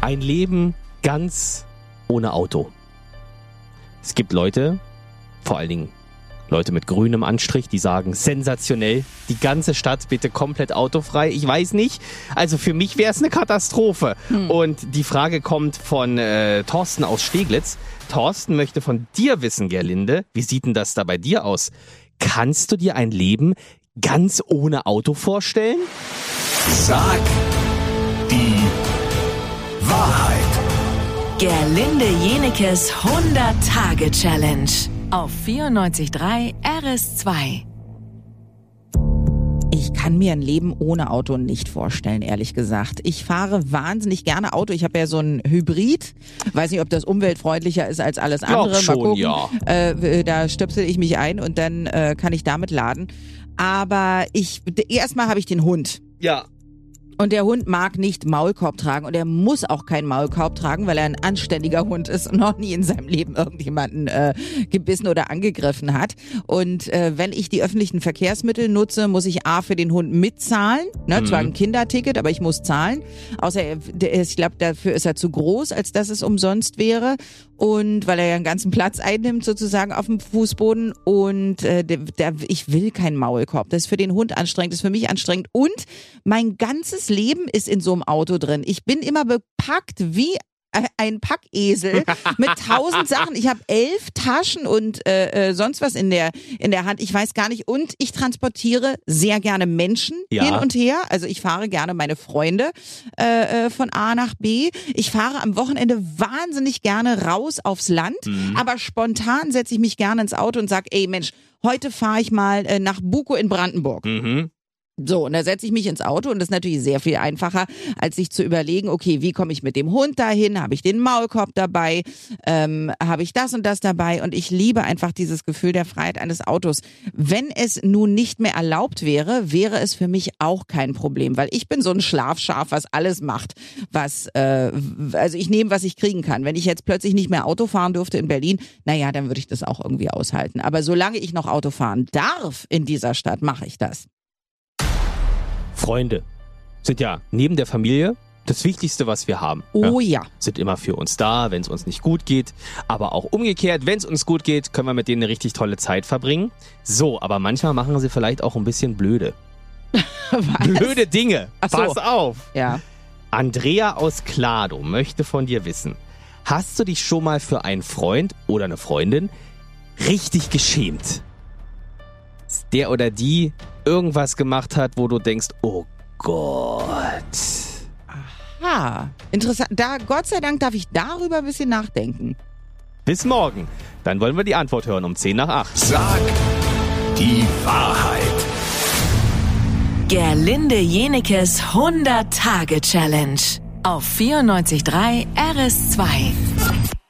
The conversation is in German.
Ein Leben ganz ohne Auto. Es gibt Leute, vor allen Dingen Leute mit grünem Anstrich, die sagen, sensationell, die ganze Stadt bitte komplett autofrei. Ich weiß nicht. Also für mich wäre es eine Katastrophe. Hm. Und die Frage kommt von äh, Thorsten aus Steglitz. Thorsten möchte von dir wissen, Gerlinde, wie sieht denn das da bei dir aus? Kannst du dir ein Leben ganz ohne Auto vorstellen? Sag die. Gerlinde Jenekes 100-Tage-Challenge auf 94.3 RS2. Ich kann mir ein Leben ohne Auto nicht vorstellen, ehrlich gesagt. Ich fahre wahnsinnig gerne Auto. Ich habe ja so ein Hybrid. Weiß nicht, ob das umweltfreundlicher ist als alles andere. Glaub schon, Mal gucken. Ja. Äh, da stöpsel ich mich ein und dann äh, kann ich damit laden. Aber ich erstmal habe ich den Hund. Ja. Und der Hund mag nicht Maulkorb tragen und er muss auch keinen Maulkorb tragen, weil er ein anständiger Hund ist und noch nie in seinem Leben irgendjemanden äh, gebissen oder angegriffen hat. Und äh, wenn ich die öffentlichen Verkehrsmittel nutze, muss ich A für den Hund mitzahlen. Ne? Mhm. Zwar ein Kinderticket, aber ich muss zahlen. Außer er, ich glaube, dafür ist er zu groß, als dass es umsonst wäre und weil er ja einen ganzen Platz einnimmt sozusagen auf dem Fußboden und äh, der, der, ich will keinen Maulkorb. Das ist für den Hund anstrengend, das ist für mich anstrengend und mein ganzes Leben ist in so einem Auto drin. Ich bin immer bepackt wie ein Packesel mit tausend Sachen. Ich habe elf Taschen und äh, äh, sonst was in der in der Hand. Ich weiß gar nicht. Und ich transportiere sehr gerne Menschen ja. hin und her. Also ich fahre gerne meine Freunde äh, äh, von A nach B. Ich fahre am Wochenende wahnsinnig gerne raus aufs Land. Mhm. Aber spontan setze ich mich gerne ins Auto und sage, ey Mensch, heute fahre ich mal äh, nach Buko in Brandenburg. Mhm. So, und da setze ich mich ins Auto und das ist natürlich sehr viel einfacher, als sich zu überlegen, okay, wie komme ich mit dem Hund dahin? Habe ich den Maulkorb dabei? Ähm, Habe ich das und das dabei? Und ich liebe einfach dieses Gefühl der Freiheit eines Autos. Wenn es nun nicht mehr erlaubt wäre, wäre es für mich auch kein Problem, weil ich bin so ein Schlafschaf, was alles macht, was, äh, also ich nehme, was ich kriegen kann. Wenn ich jetzt plötzlich nicht mehr Auto fahren dürfte in Berlin, naja, dann würde ich das auch irgendwie aushalten. Aber solange ich noch Auto fahren darf in dieser Stadt, mache ich das. Freunde sind ja neben der Familie das Wichtigste, was wir haben. Oh ja. Sind immer für uns da, wenn es uns nicht gut geht. Aber auch umgekehrt, wenn es uns gut geht, können wir mit denen eine richtig tolle Zeit verbringen. So, aber manchmal machen sie vielleicht auch ein bisschen blöde. blöde Dinge. Ach Pass so. auf. Ja. Andrea aus Klado möchte von dir wissen. Hast du dich schon mal für einen Freund oder eine Freundin richtig geschämt? Der oder die irgendwas gemacht hat, wo du denkst, oh Gott. Aha, interessant. Da, Gott sei Dank darf ich darüber ein bisschen nachdenken. Bis morgen. Dann wollen wir die Antwort hören um 10 nach 8. Sag die Wahrheit. Gerlinde Jenekes 100-Tage-Challenge auf 94.3 RS2.